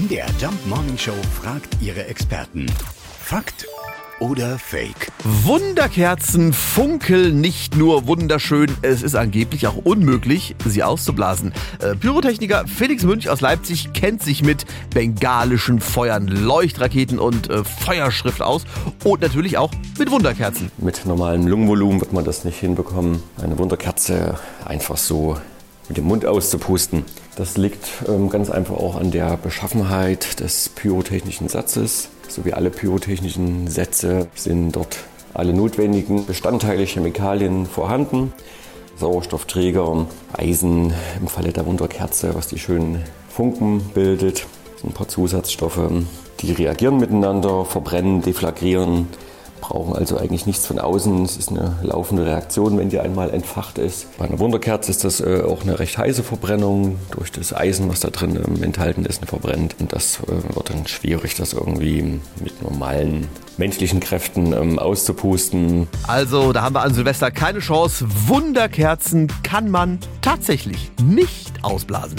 MDR Jump Morning Show fragt ihre Experten. Fakt oder Fake? Wunderkerzen funkeln nicht nur wunderschön, es ist angeblich auch unmöglich, sie auszublasen. Äh, Pyrotechniker Felix Münch aus Leipzig kennt sich mit bengalischen Feuern, Leuchtraketen und äh, Feuerschrift aus und natürlich auch mit Wunderkerzen. Mit normalem Lungenvolumen wird man das nicht hinbekommen, eine Wunderkerze einfach so mit dem Mund auszupusten. Das liegt ähm, ganz einfach auch an der Beschaffenheit des pyrotechnischen Satzes. So wie alle pyrotechnischen Sätze sind dort alle notwendigen Bestandteile, Chemikalien vorhanden. Sauerstoffträger, Eisen im Falle der Wunderkerze, was die schönen Funken bildet. Ein paar Zusatzstoffe, die reagieren miteinander, verbrennen, deflagrieren, brauchen also eigentlich nichts von außen. Es ist eine laufende Reaktion, wenn die einmal entfacht ist. Bei einer Wunderkerze ist das äh, auch eine recht heiße Verbrennung durch das Eisen, was da drin ähm, enthalten ist, verbrennt. Und das äh, wird dann schwierig, das irgendwie mit normalen menschlichen Kräften ähm, auszupusten. Also, da haben wir an Silvester keine Chance. Wunderkerzen kann man tatsächlich nicht ausblasen.